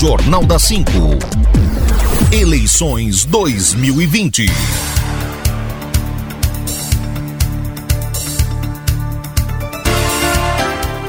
Jornal da 5. Eleições 2020.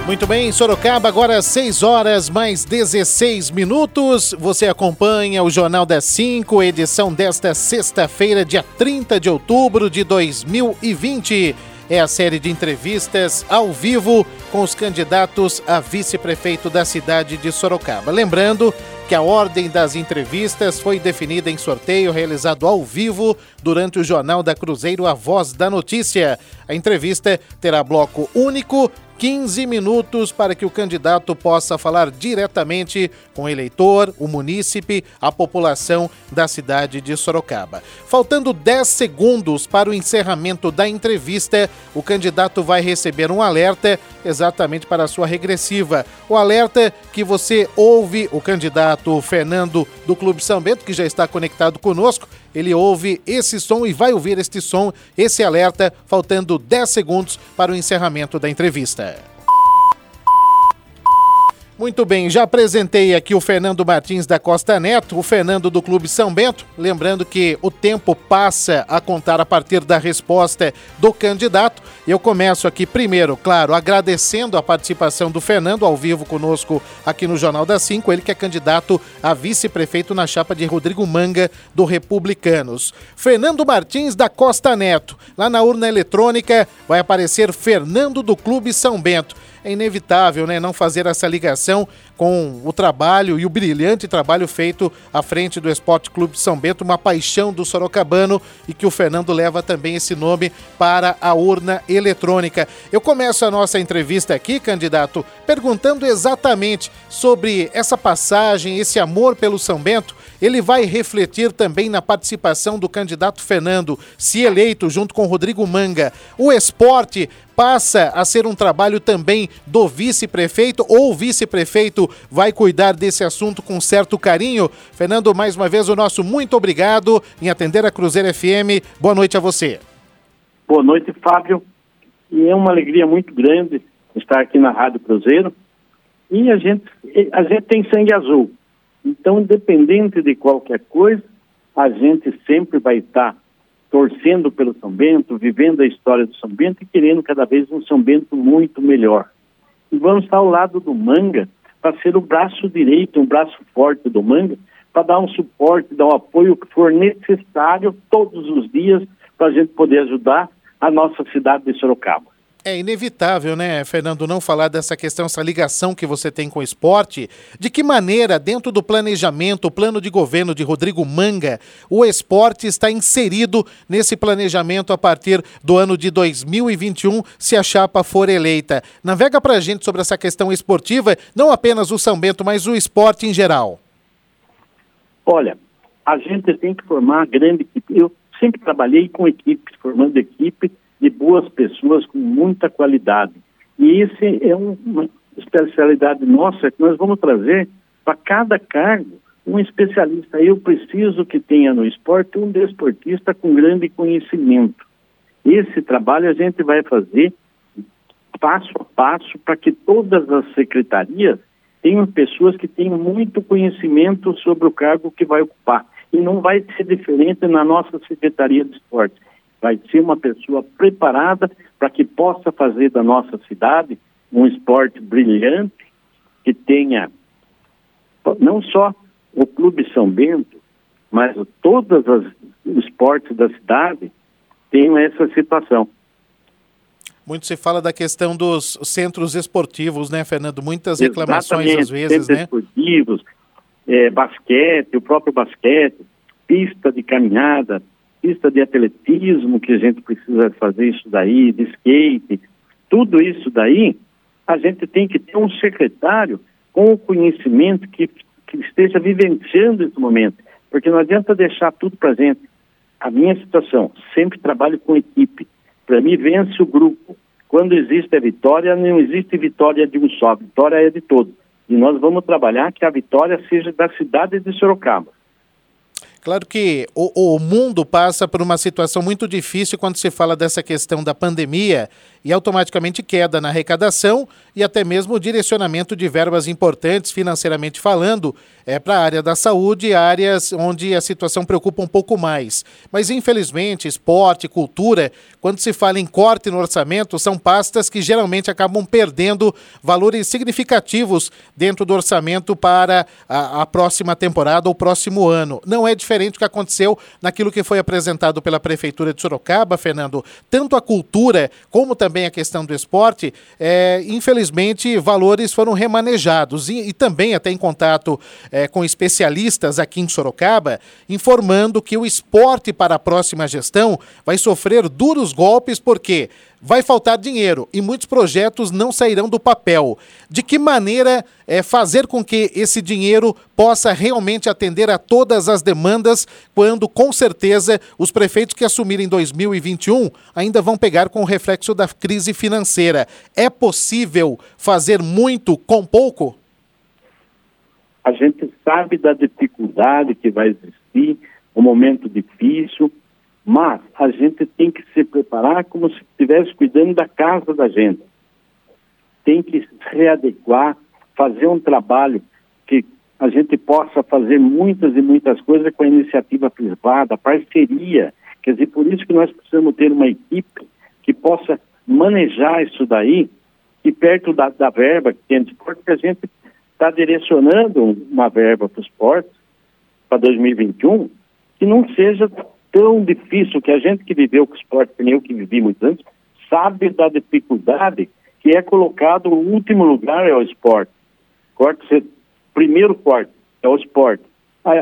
Muito bem, Sorocaba, agora 6 horas mais 16 minutos. Você acompanha o Jornal das 5, edição desta sexta-feira, dia 30 de outubro de 2020. É a série de entrevistas ao vivo com os candidatos a vice-prefeito da cidade de Sorocaba. Lembrando que a ordem das entrevistas foi definida em sorteio realizado ao vivo durante o Jornal da Cruzeiro A Voz da Notícia. A entrevista terá bloco único 15 minutos para que o candidato possa falar diretamente com o eleitor, o munícipe, a população da cidade de Sorocaba. Faltando 10 segundos para o encerramento da entrevista, o candidato vai receber um alerta exatamente para a sua regressiva. O alerta que você ouve o candidato Fernando do Clube São Bento, que já está conectado conosco, ele ouve esse som e vai ouvir este som, esse alerta, faltando 10 segundos para o encerramento da entrevista. Muito bem, já apresentei aqui o Fernando Martins da Costa Neto, o Fernando do Clube São Bento. Lembrando que o tempo passa a contar a partir da resposta do candidato. Eu começo aqui primeiro, claro, agradecendo a participação do Fernando ao vivo conosco aqui no Jornal da Cinco, ele que é candidato a vice-prefeito na chapa de Rodrigo Manga do Republicanos. Fernando Martins da Costa Neto. Lá na urna eletrônica vai aparecer Fernando do Clube São Bento é inevitável né, não fazer essa ligação com o trabalho e o brilhante trabalho feito à frente do Esporte Clube São Bento, uma paixão do Sorocabano e que o Fernando leva também esse nome para a urna eletrônica. Eu começo a nossa entrevista aqui, candidato, perguntando exatamente sobre essa passagem, esse amor pelo São Bento. Ele vai refletir também na participação do candidato Fernando, se eleito junto com Rodrigo Manga. O esporte passa a ser um trabalho também do vice-prefeito ou o vice-prefeito vai cuidar desse assunto com certo carinho? Fernando, mais uma vez o nosso muito obrigado em atender a Cruzeiro FM. Boa noite a você. Boa noite, Fábio. E é uma alegria muito grande estar aqui na Rádio Cruzeiro. E a gente, a gente tem sangue azul. Então, independente de qualquer coisa, a gente sempre vai estar torcendo pelo São Bento, vivendo a história do São Bento e querendo cada vez um São Bento muito melhor. E vamos estar ao lado do Manga para ser o braço direito, um braço forte do Manga, para dar um suporte, dar um apoio que for necessário todos os dias para a gente poder ajudar a nossa cidade de Sorocaba. É inevitável, né, Fernando, não falar dessa questão, essa ligação que você tem com o esporte. De que maneira, dentro do planejamento, o plano de governo de Rodrigo Manga, o esporte está inserido nesse planejamento a partir do ano de 2021, se a chapa for eleita? Navega para a gente sobre essa questão esportiva, não apenas o São Bento, mas o esporte em geral. Olha, a gente tem que formar grande equipe. Eu sempre trabalhei com equipes, formando equipe de boas pessoas com muita qualidade. E esse é um, uma especialidade nossa que nós vamos trazer para cada cargo um especialista. Eu preciso que tenha no esporte um desportista com grande conhecimento. Esse trabalho a gente vai fazer passo a passo para que todas as secretarias tenham pessoas que tenham muito conhecimento sobre o cargo que vai ocupar. E não vai ser diferente na nossa Secretaria de Esporte vai ser uma pessoa preparada para que possa fazer da nossa cidade um esporte brilhante, que tenha não só o Clube São Bento, mas todos os esportes da cidade tenham essa situação. Muito se fala da questão dos centros esportivos, né, Fernando? Muitas reclamações Exatamente, às vezes, centros né? esportivos, é, basquete, o próprio basquete, pista de caminhada, pista de atletismo que a gente precisa fazer isso daí, de skate, tudo isso daí, a gente tem que ter um secretário com o conhecimento que, que esteja vivenciando esse momento, porque não adianta deixar tudo para gente. A minha situação, sempre trabalho com equipe. Para mim, vence o grupo. Quando existe a vitória, não existe vitória de um só, vitória é de todos. E nós vamos trabalhar que a vitória seja da cidade de Sorocaba. Claro que o, o, mundo passa por uma situação muito difícil quando se fala dessa questão da pandemia e automaticamente queda na arrecadação e até mesmo direcionamento de verbas importantes financeiramente falando é, para a área da saúde, áreas onde a situação preocupa um pouco mais. Mas infelizmente, esporte, cultura, quando se fala em corte no orçamento, são pastas que geralmente acabam perdendo valores significativos dentro do orçamento para a, a próxima temporada ou próximo ano. Não é diferente do que aconteceu naquilo que foi apresentado pela Prefeitura de Sorocaba, Fernando. Tanto a cultura como também a questão do esporte, é, infelizmente, valores foram remanejados. E, e também, até em contato é, com especialistas aqui em Sorocaba, informando que o esporte para a próxima gestão vai sofrer duros golpes, porque vai faltar dinheiro e muitos projetos não sairão do papel. De que maneira é, fazer com que esse dinheiro possa realmente atender a todas as demandas, quando com certeza os prefeitos que assumirem 2021 ainda vão pegar com o reflexo da crise financeira? É possível fazer muito com pouco? A gente sabe da dificuldade que vai existir, um momento difícil, mas a gente tem que se preparar como se estivesse cuidando da casa da gente. Tem que se readequar, fazer um trabalho que a gente possa fazer muitas e muitas coisas com a iniciativa privada, parceria. Quer dizer, por isso que nós precisamos ter uma equipe que possa manejar isso daí e perto da, da verba que tem de esporte, que a gente está direcionando uma verba para o esporte para 2021 que não seja tão difícil que a gente que viveu com esporte, que nem eu que vivi muitos anos, sabe da dificuldade que é colocado o último lugar é o esporte. Corte, primeiro corte é o esporte.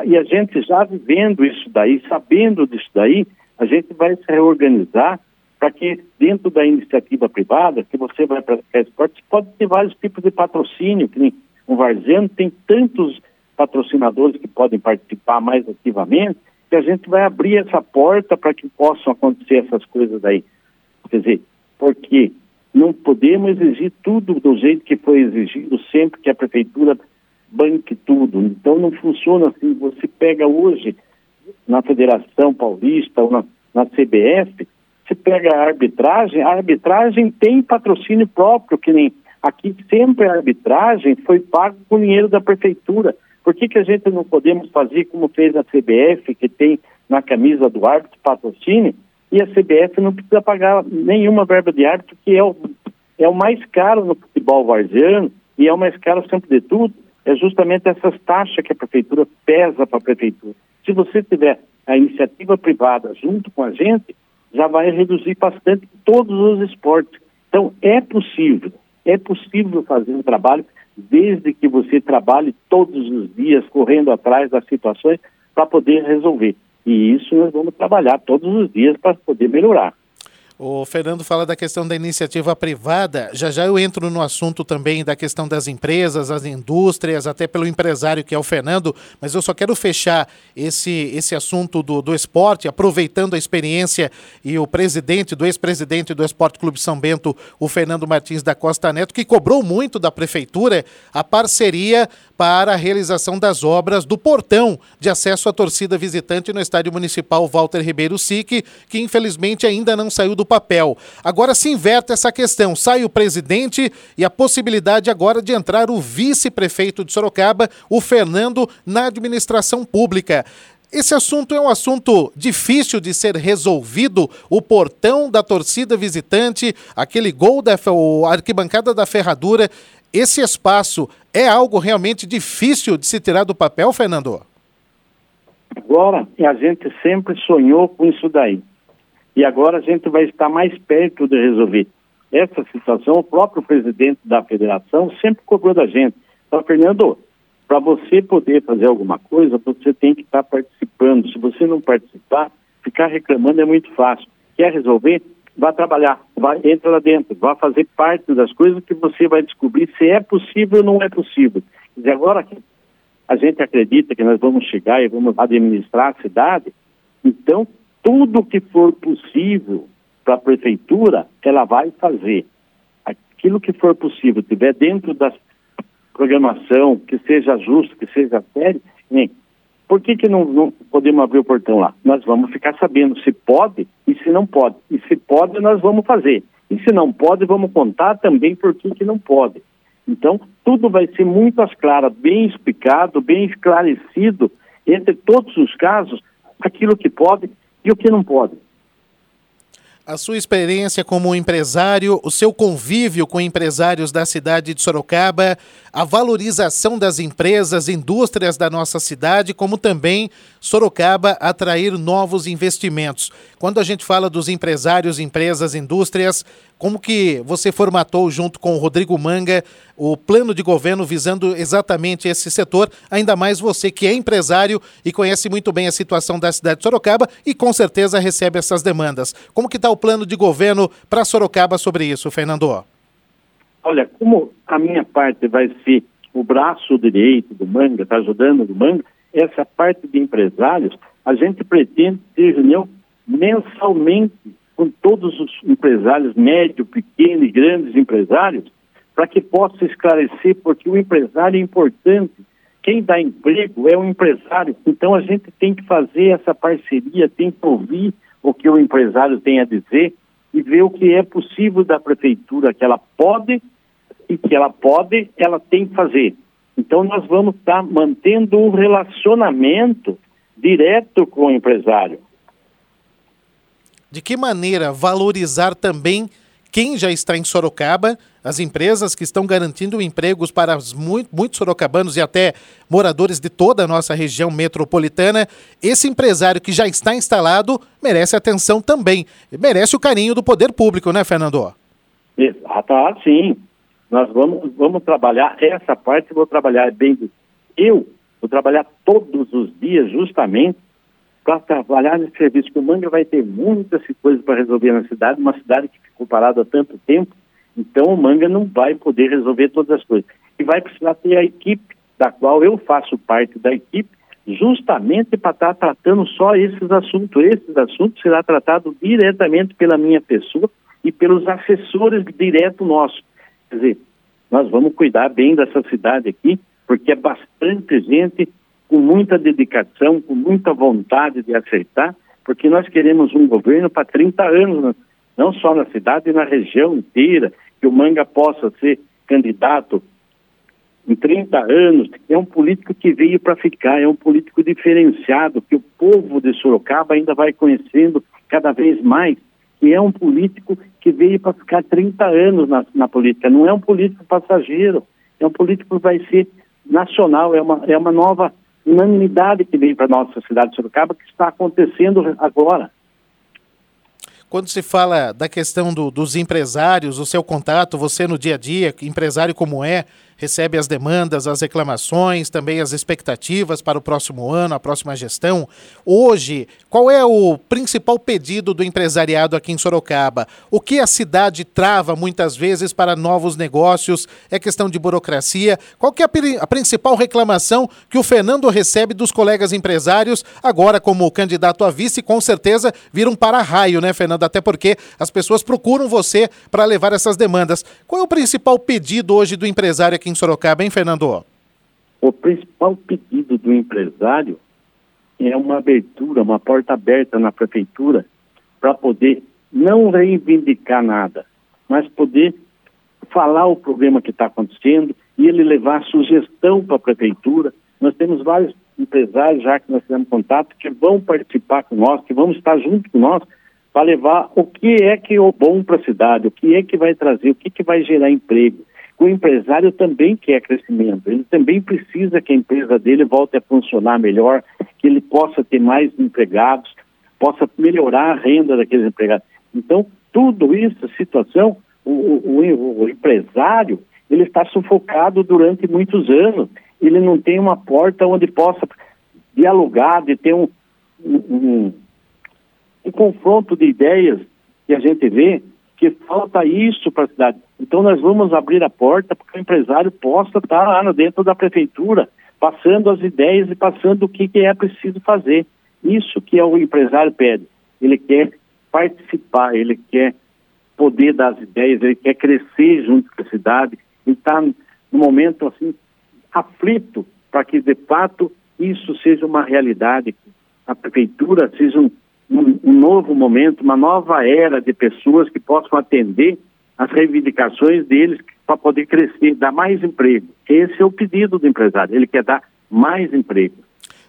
E a gente já vivendo isso daí, sabendo disso daí, a gente vai se reorganizar para que dentro da iniciativa privada, que você vai praticar esporte, pode ter vários tipos de patrocínio, que nem o Varziano tem tantos patrocinadores que podem participar mais ativamente, que a gente vai abrir essa porta para que possam acontecer essas coisas aí. Quer dizer, porque não podemos exigir tudo do jeito que foi exigido sempre que a prefeitura banque tudo. Então não funciona assim. Você pega hoje na Federação Paulista ou na, na CBF, você pega a arbitragem, a arbitragem tem patrocínio próprio, que nem aqui sempre a arbitragem foi paga com dinheiro da prefeitura. Por que, que a gente não podemos fazer como fez a CBF, que tem na camisa do árbitro patrocínio, e a CBF não precisa pagar nenhuma verba de árbitro, que é o, é o mais caro no futebol varziano, e é o mais caro sempre de tudo, é justamente essas taxas que a prefeitura pesa para a prefeitura. Se você tiver a iniciativa privada junto com a gente, já vai reduzir bastante todos os esportes. Então, é possível, é possível fazer um trabalho desde que você trabalhe todos os dias correndo atrás das situações para poder resolver. E isso nós vamos trabalhar todos os dias para poder melhorar. O Fernando fala da questão da iniciativa privada. Já já eu entro no assunto também da questão das empresas, as indústrias, até pelo empresário que é o Fernando, mas eu só quero fechar esse, esse assunto do, do esporte, aproveitando a experiência e o presidente, do ex-presidente do Esporte Clube São Bento, o Fernando Martins da Costa Neto, que cobrou muito da prefeitura a parceria para a realização das obras do portão de acesso à torcida visitante no estádio municipal Walter Ribeiro Sique, que infelizmente ainda não saiu do papel. Agora se inverte essa questão, sai o presidente e a possibilidade agora de entrar o vice-prefeito de Sorocaba, o Fernando, na administração pública. Esse assunto é um assunto difícil de ser resolvido. O portão da torcida visitante, aquele gol da arquibancada da ferradura, esse espaço é algo realmente difícil de se tirar do papel, Fernando? Agora, a gente sempre sonhou com isso daí. E agora a gente vai estar mais perto de resolver essa situação. O próprio presidente da federação sempre cobrou da gente. Então, Fernando, para você poder fazer alguma coisa, você tem que estar participando. Se você não participar, ficar reclamando é muito fácil. Quer resolver? Vá trabalhar, vá, entra lá dentro, vá fazer parte das coisas que você vai descobrir se é possível ou não é possível. E agora a gente acredita que nós vamos chegar e vamos administrar a cidade, então tudo que for possível para a prefeitura, ela vai fazer. Aquilo que for possível, tiver dentro da programação, que seja justo, que seja sério, nem. Por que, que não, não, podemos abrir o portão lá? Nós vamos ficar sabendo se pode e se não pode. E se pode, nós vamos fazer. E se não pode, vamos contar também por que, que não pode. Então, tudo vai ser muito às claras, bem explicado, bem esclarecido, entre todos os casos, aquilo que pode e o que não pode. A sua experiência como empresário, o seu convívio com empresários da cidade de Sorocaba, a valorização das empresas, indústrias da nossa cidade, como também Sorocaba atrair novos investimentos. Quando a gente fala dos empresários, empresas, indústrias, como que você formatou junto com o Rodrigo Manga o plano de governo visando exatamente esse setor, ainda mais você que é empresário e conhece muito bem a situação da cidade de Sorocaba e com certeza recebe essas demandas. Como que está o plano de governo para Sorocaba sobre isso, Fernando? Olha, como a minha parte vai ser o braço direito do Manga, está ajudando o Manga, essa parte de empresários, a gente pretende ter reunião mensalmente com todos os empresários, médio, pequeno e grandes empresários, para que possa esclarecer, porque o empresário é importante. Quem dá emprego é o empresário. Então a gente tem que fazer essa parceria, tem que ouvir o que o empresário tem a dizer e ver o que é possível da prefeitura, que ela pode e que ela pode, ela tem que fazer. Então nós vamos estar mantendo um relacionamento direto com o empresário de que maneira valorizar também quem já está em Sorocaba, as empresas que estão garantindo empregos para muito, muitos sorocabanos e até moradores de toda a nossa região metropolitana. Esse empresário que já está instalado merece atenção também, merece o carinho do poder público, né, Fernando? Ah, sim. Nós vamos, vamos trabalhar essa parte, vou trabalhar bem. Eu vou trabalhar todos os dias justamente para trabalhar nesse serviço, que o Manga vai ter muitas coisas para resolver na cidade, uma cidade que ficou parada há tanto tempo, então o Manga não vai poder resolver todas as coisas. E vai precisar ter a equipe, da qual eu faço parte da equipe, justamente para estar tá tratando só esses assuntos. Esses assuntos será tratado diretamente pela minha pessoa e pelos assessores direto nossos. Quer dizer, nós vamos cuidar bem dessa cidade aqui, porque é bastante gente com muita dedicação, com muita vontade de acertar, porque nós queremos um governo para 30 anos, não só na cidade, na região inteira, que o Manga possa ser candidato em 30 anos. É um político que veio para ficar, é um político diferenciado, que o povo de Sorocaba ainda vai conhecendo cada vez mais, que é um político que veio para ficar 30 anos na, na política, não é um político passageiro, é um político que vai ser nacional, é uma, é uma nova unanimidade que vem para a nossa cidade de Sorocaba, que está acontecendo agora. Quando se fala da questão do, dos empresários, o seu contato, você no dia a dia, empresário como é, recebe as demandas, as reclamações, também as expectativas para o próximo ano, a próxima gestão. Hoje, qual é o principal pedido do empresariado aqui em Sorocaba? O que a cidade trava muitas vezes para novos negócios? É questão de burocracia? Qual que é a, a principal reclamação que o Fernando recebe dos colegas empresários, agora como candidato a vice, com certeza vira um para-raio, né, Fernando? Até porque as pessoas procuram você para levar essas demandas. Qual é o principal pedido hoje do empresário aqui aqui em Sorocaba, hein, Fernando? O principal pedido do empresário é uma abertura, uma porta aberta na prefeitura para poder não reivindicar nada, mas poder falar o problema que está acontecendo e ele levar sugestão para a prefeitura. Nós temos vários empresários já que nós temos contato que vão participar com nós, que vão estar junto com nós para levar o que é que é bom para a cidade, o que é que vai trazer, o que, que vai gerar emprego. O empresário também quer crescimento, ele também precisa que a empresa dele volte a funcionar melhor, que ele possa ter mais empregados, possa melhorar a renda daqueles empregados. Então, tudo isso, situação, o, o, o empresário, ele está sufocado durante muitos anos, ele não tem uma porta onde possa dialogar, de ter um, um, um confronto de ideias que a gente vê que falta isso para a cidade. Então nós vamos abrir a porta para que o empresário possa estar lá dentro da prefeitura, passando as ideias e passando o que, que é preciso fazer. Isso que é o empresário pede. Ele quer participar, ele quer poder das ideias, ele quer crescer junto com a cidade. Ele está no momento assim aflito para que de fato isso seja uma realidade, a prefeitura seja um, um, um novo momento, uma nova era de pessoas que possam atender as reivindicações deles para poder crescer, dar mais emprego. Esse é o pedido do empresário, ele quer dar mais emprego.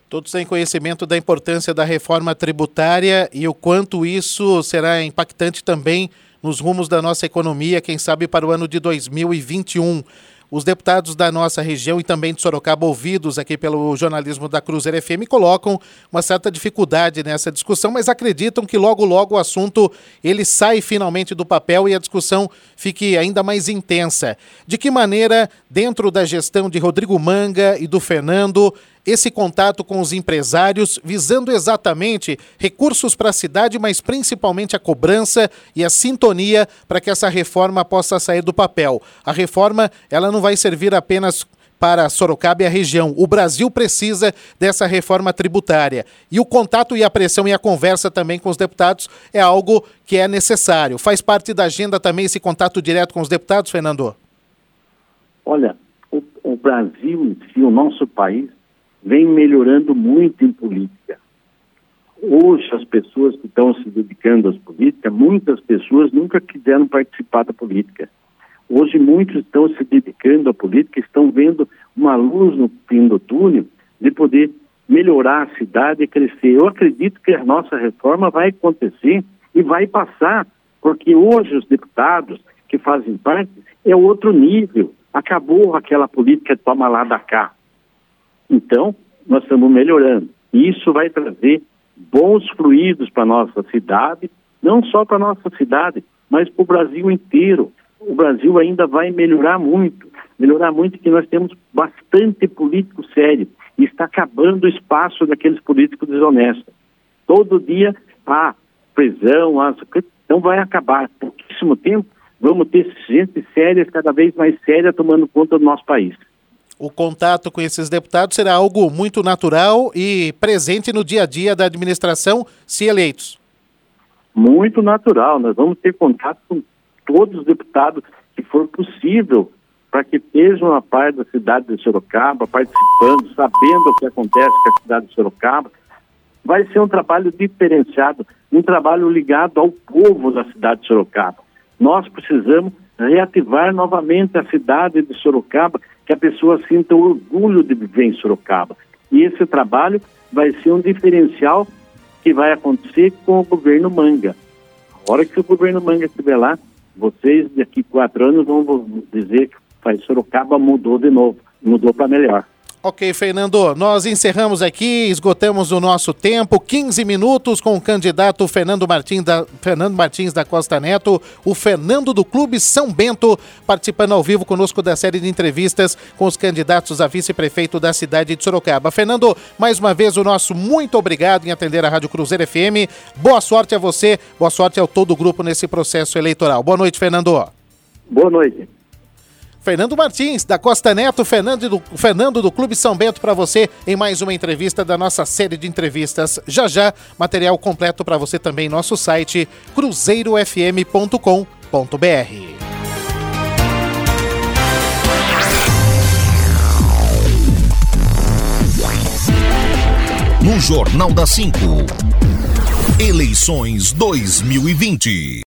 Todos têm conhecimento da importância da reforma tributária e o quanto isso será impactante também nos rumos da nossa economia, quem sabe para o ano de 2021. Os deputados da nossa região e também de Sorocaba, ouvidos aqui pelo jornalismo da Cruzeiro FM, colocam uma certa dificuldade nessa discussão, mas acreditam que logo, logo o assunto ele sai finalmente do papel e a discussão fique ainda mais intensa. De que maneira, dentro da gestão de Rodrigo Manga e do Fernando, esse contato com os empresários, visando exatamente recursos para a cidade, mas principalmente a cobrança e a sintonia para que essa reforma possa sair do papel. A reforma, ela não vai servir apenas para Sorocaba e a região. O Brasil precisa dessa reforma tributária. E o contato e a pressão e a conversa também com os deputados é algo que é necessário. Faz parte da agenda também esse contato direto com os deputados, Fernando? Olha, o, o Brasil em si, o nosso país, vem melhorando muito em política. Hoje, as pessoas que estão se dedicando às políticas, muitas pessoas nunca quiseram participar da política. Hoje, muitos estão se dedicando à política, estão vendo uma luz no fim do túnel de poder melhorar a cidade e crescer. Eu acredito que a nossa reforma vai acontecer e vai passar, porque hoje os deputados que fazem parte é outro nível. Acabou aquela política de toma lá da cá. Então, nós estamos melhorando. E isso vai trazer bons fluidos para a nossa cidade, não só para a nossa cidade, mas para o Brasil inteiro. O Brasil ainda vai melhorar muito, melhorar muito que nós temos bastante político sério e está acabando o espaço daqueles políticos desonestos. Todo dia há prisão, há... então vai acabar. Pouquíssimo tempo, vamos ter gente séria, cada vez mais séria, tomando conta do nosso país o contato com esses deputados será algo muito natural e presente no dia a dia da administração, se eleitos. Muito natural. Nós vamos ter contato com todos os deputados que for possível para que estejam a par da cidade de Sorocaba, participando, sabendo o que acontece com a cidade de Sorocaba. Vai ser um trabalho diferenciado, um trabalho ligado ao povo da cidade de Sorocaba. Nós precisamos reativar novamente a cidade de Sorocaba que a pessoa sinta orgulho de viver em Sorocaba. E esse trabalho vai ser um diferencial que vai acontecer com o governo Manga. A hora que o governo Manga estiver lá, vocês daqui quatro anos vão dizer que Sorocaba mudou de novo, mudou para melhor. Ok, Fernando, nós encerramos aqui, esgotamos o nosso tempo, 15 minutos com o candidato Fernando Martins da, Fernando Martins da Costa Neto, o Fernando do Clube São Bento, participando ao vivo conosco da série de entrevistas com os candidatos a vice-prefeito da cidade de Sorocaba. Fernando, mais uma vez o nosso muito obrigado em atender a Rádio Cruzeiro FM. Boa sorte a você, boa sorte ao todo o grupo nesse processo eleitoral. Boa noite, Fernando. Boa noite. Fernando Martins, da Costa Neto, Fernando do, Fernando do Clube São Bento, para você em mais uma entrevista da nossa série de entrevistas. Já já, material completo para você também em nosso site cruzeirofm.com.br. No Jornal da 5. Eleições 2020.